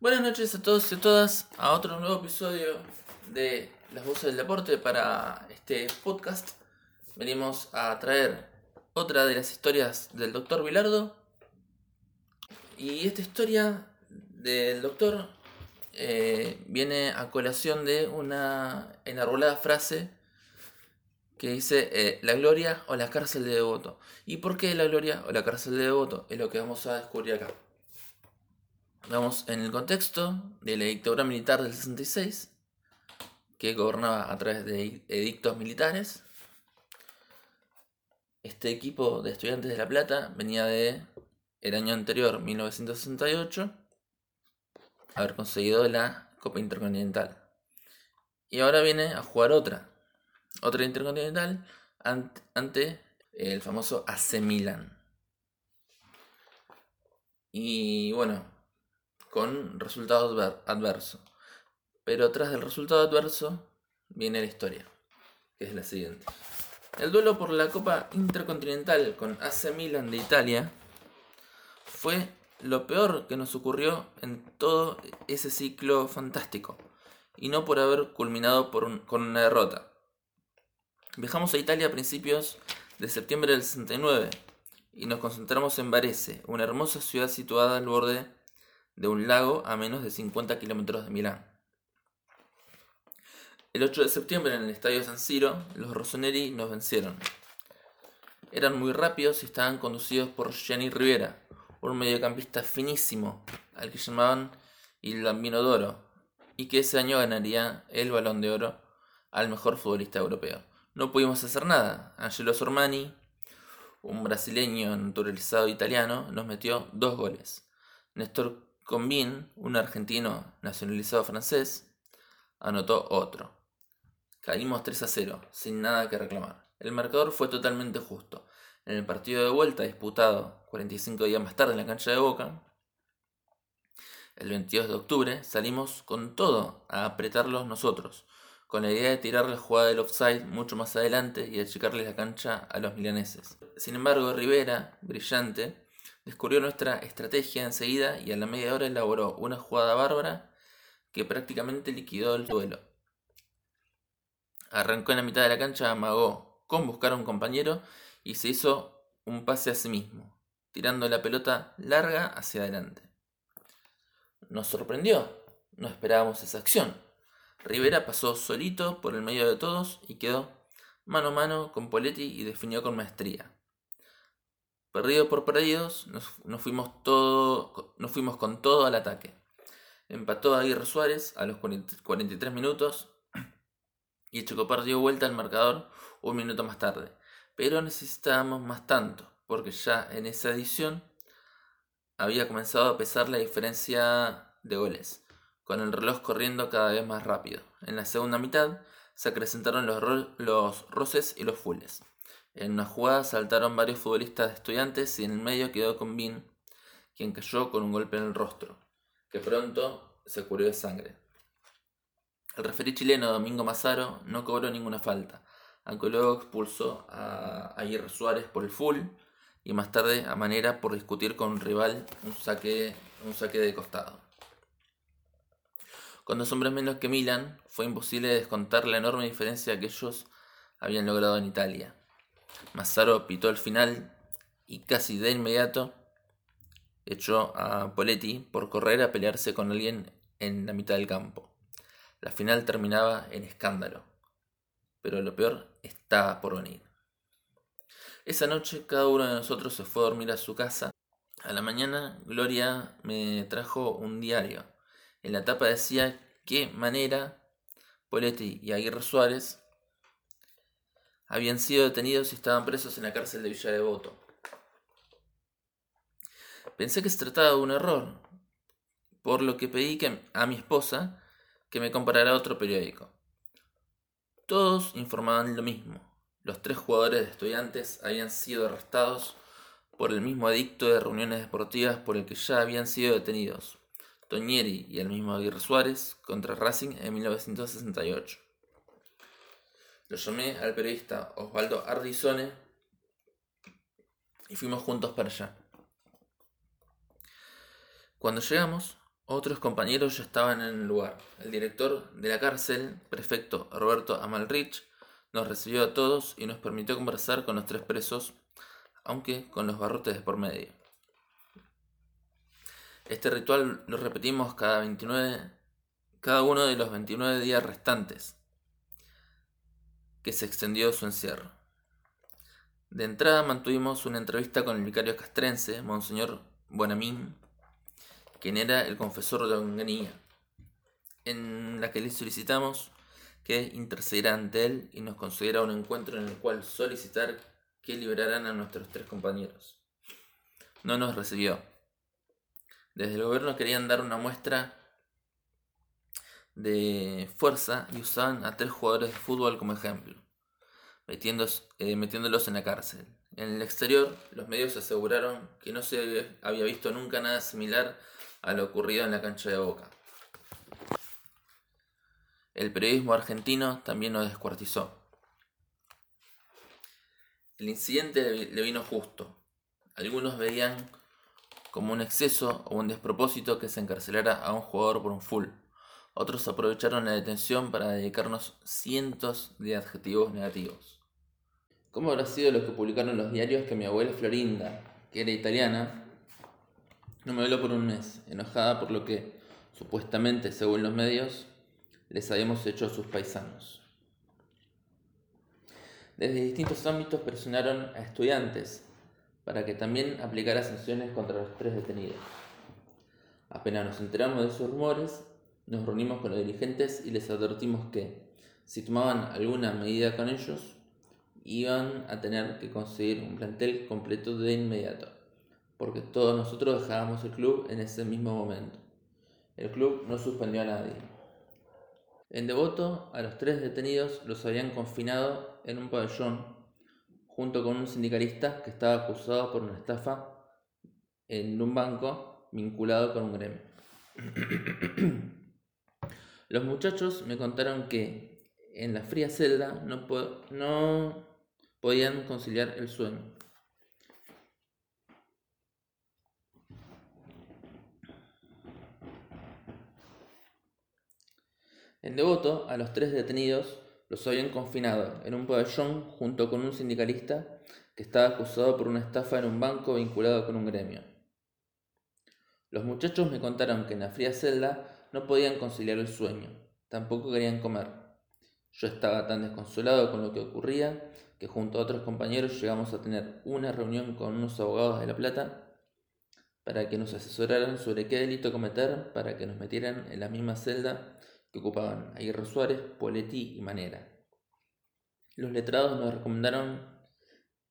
Buenas noches a todos y a todas a otro nuevo episodio de Las Voces del Deporte para este podcast. Venimos a traer otra de las historias del doctor Vilardo. Y esta historia del doctor eh, viene a colación de una enarbolada frase que dice eh, la gloria o la cárcel de devoto. ¿Y por qué la gloria o la cárcel de devoto? Es lo que vamos a descubrir acá. Vamos en el contexto de la dictadura militar del 66, que gobernaba a través de edictos militares. Este equipo de estudiantes de La Plata venía de el año anterior, 1968, haber conseguido la Copa Intercontinental. Y ahora viene a jugar otra, otra Intercontinental ante, el famoso AC Milan. Y bueno, con resultado adverso. Pero tras el resultado adverso viene la historia, que es la siguiente. El duelo por la Copa Intercontinental con AC Milan de Italia fue lo peor que nos ocurrió en todo ese ciclo fantástico, y no por haber culminado con una derrota. Viajamos a Italia a principios de septiembre del 69 y nos concentramos en Varese, una hermosa ciudad situada al borde de un lago a menos de 50 kilómetros de Milán. El 8 de septiembre en el estadio San Siro, los Rossoneri nos vencieron. Eran muy rápidos y estaban conducidos por Gianni Rivera, un mediocampista finísimo, al que llamaban Il Bambino d'Oro, y que ese año ganaría el Balón de Oro al mejor futbolista europeo. No pudimos hacer nada. Angelo Sormani, un brasileño naturalizado italiano, nos metió dos goles. Néstor Combin, un argentino nacionalizado francés, anotó otro. Caímos 3 a 0, sin nada que reclamar. El marcador fue totalmente justo. En el partido de vuelta, disputado 45 días más tarde en la cancha de Boca, el 22 de octubre, salimos con todo a apretarlos nosotros, con la idea de tirar la jugada del offside mucho más adelante y achicarles la cancha a los milaneses. Sin embargo, Rivera, brillante, Descubrió nuestra estrategia enseguida y a la media hora elaboró una jugada bárbara que prácticamente liquidó el duelo. Arrancó en la mitad de la cancha, amagó con buscar a un compañero y se hizo un pase a sí mismo, tirando la pelota larga hacia adelante. Nos sorprendió, no esperábamos esa acción. Rivera pasó solito por el medio de todos y quedó mano a mano con Poletti y definió con maestría. Perdidos por perdidos, nos, fuimos todo, nos fuimos con todo al ataque. Empató Aguirre Suárez a los 43 minutos y Chocopar dio vuelta al marcador un minuto más tarde. Pero necesitábamos más tanto, porque ya en esa edición había comenzado a pesar la diferencia de goles, con el reloj corriendo cada vez más rápido. En la segunda mitad se acrecentaron los, los roces y los fulles. En una jugada saltaron varios futbolistas de estudiantes y en el medio quedó con Bin, quien cayó con un golpe en el rostro, que pronto se cubrió de sangre. El referí chileno Domingo Mazaro no cobró ninguna falta, aunque luego expulsó a Aguirre Suárez por el full y más tarde a Manera por discutir con un rival un saque, un saque de costado. Con dos hombres menos que Milan, fue imposible descontar la enorme diferencia que ellos habían logrado en Italia. Mazzaro pitó el final y casi de inmediato echó a Poletti por correr a pelearse con alguien en la mitad del campo. La final terminaba en escándalo, pero lo peor estaba por venir. Esa noche cada uno de nosotros se fue a dormir a su casa. A la mañana Gloria me trajo un diario. En la tapa decía qué manera Poletti y Aguirre Suárez habían sido detenidos y estaban presos en la cárcel de Villa Devoto. Pensé que se trataba de un error, por lo que pedí que, a mi esposa que me comparara otro periódico. Todos informaban lo mismo. Los tres jugadores de estudiantes habían sido arrestados por el mismo adicto de reuniones deportivas por el que ya habían sido detenidos, Toñeri y el mismo Aguirre Suárez, contra Racing en 1968. Lo llamé al periodista Osvaldo Ardizone y fuimos juntos para allá. Cuando llegamos, Otros compañeros ya estaban en el lugar. El director de la cárcel, prefecto Roberto Amalrich, nos recibió a todos y nos permitió conversar con los tres presos, aunque con los barrotes de por medio. Este ritual lo repetimos cada 29, cada uno de los 29 días restantes que se extendió su encierro. De entrada mantuvimos una entrevista con el vicario castrense, Monseñor Buenamín, quien era el confesor de Onganía, en la que le solicitamos que intercediera ante él y nos concediera un encuentro en el cual solicitar que liberaran a nuestros tres compañeros. No nos recibió. Desde el gobierno querían dar una muestra de fuerza y usaban a tres jugadores de fútbol como ejemplo, eh, metiéndolos en la cárcel. En el exterior, los medios aseguraron que no se había visto nunca nada similar a lo ocurrido en la cancha de Boca. El periodismo argentino también nos descuartizó. El incidente le vino justo. Algunos veían como un exceso o un despropósito que se encarcelara a un jugador por un full. Otros aprovecharon la detención para dedicarnos cientos de adjetivos negativos. ¿Cómo habrá sido lo que publicaron los diarios que mi abuela Florinda, que era italiana, no me habló por un mes, enojada por lo que, supuestamente, según los medios, les habíamos hecho a sus paisanos. Desde distintos ámbitos presionaron a estudiantes para que también aplicara sanciones contra los tres detenidos. Apenas nos enteramos de esos rumores, nos reunimos con los dirigentes y les advertimos que, si tomaban alguna medida con ellos, iban a tener que conseguir un plantel completo de inmediato porque todos nosotros dejábamos el club en ese mismo momento. El club no suspendió a nadie. En Devoto, a los tres detenidos los habían confinado en un pabellón junto con un sindicalista que estaba acusado por una estafa en un banco vinculado con un gremio. Los muchachos me contaron que en la fría celda no, podían conciliar el sueño En Devoto, a los tres detenidos los habían confinado en un pabellón junto con un sindicalista que estaba acusado por una estafa en un banco vinculado con un gremio. Los muchachos me contaron que en la fría celda no podían conciliar el sueño, tampoco querían comer. Yo estaba tan desconsolado con lo que ocurría que junto a otros compañeros llegamos a tener una reunión con unos abogados de La Plata para que nos asesoraran sobre qué delito cometer para que nos metieran en la misma celda que ocupaban Aguirre Suárez, Poletti y Manera. Los letrados nos recomendaron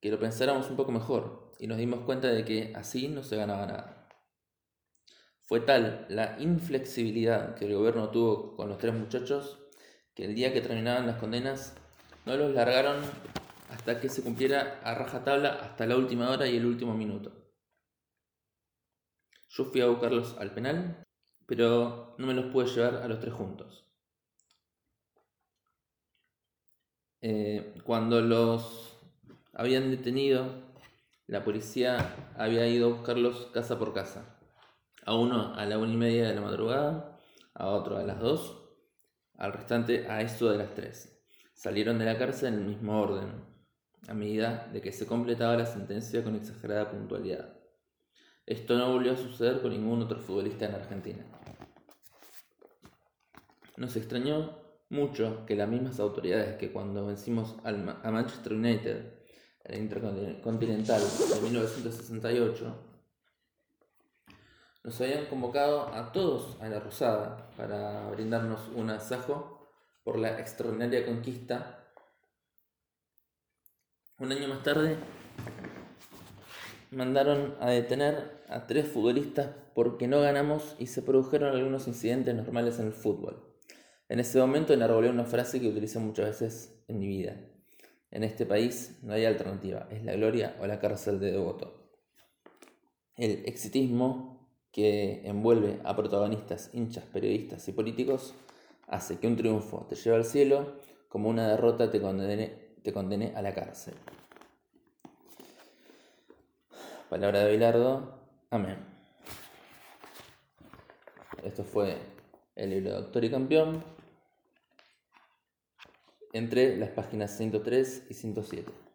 que lo pensáramos un poco mejor y nos dimos cuenta de que así no se ganaba nada. Fue tal la inflexibilidad que el gobierno tuvo con los tres muchachos que el día que terminaban las condenas no los largaron hasta que se cumpliera a rajatabla hasta la última hora y el último minuto. Yo fui a buscarlos al penal pero no me los pude llevar a los tres juntos. Eh, cuando los habían detenido, la policía había ido a buscarlos casa por casa. A uno a la una y media de la madrugada, a otro a las dos, al restante a eso de las tres. Salieron de la cárcel en el mismo orden, a medida de que se completaba la sentencia con exagerada puntualidad. Esto no volvió a suceder con ningún otro futbolista en Argentina. Nos extrañó mucho que las mismas autoridades que cuando vencimos a Manchester United en el Intercontinental de 1968 nos habían convocado a todos a la Rosada para brindarnos un asajo por la extraordinaria conquista. Un año más tarde mandaron a detener a tres futbolistas porque no ganamos y se produjeron algunos incidentes normales en el fútbol. En ese momento enarbolé una frase que utilizo muchas veces en mi vida. En este país no hay alternativa, es la gloria o la cárcel de devoto. El exitismo que envuelve a protagonistas, hinchas, periodistas y políticos hace que un triunfo te lleve al cielo como una derrota te condene, te condene a la cárcel. Palabra de Bilardo. Amén. esto fue el libro de Doctor y Campeón entre las páginas 103 y 107.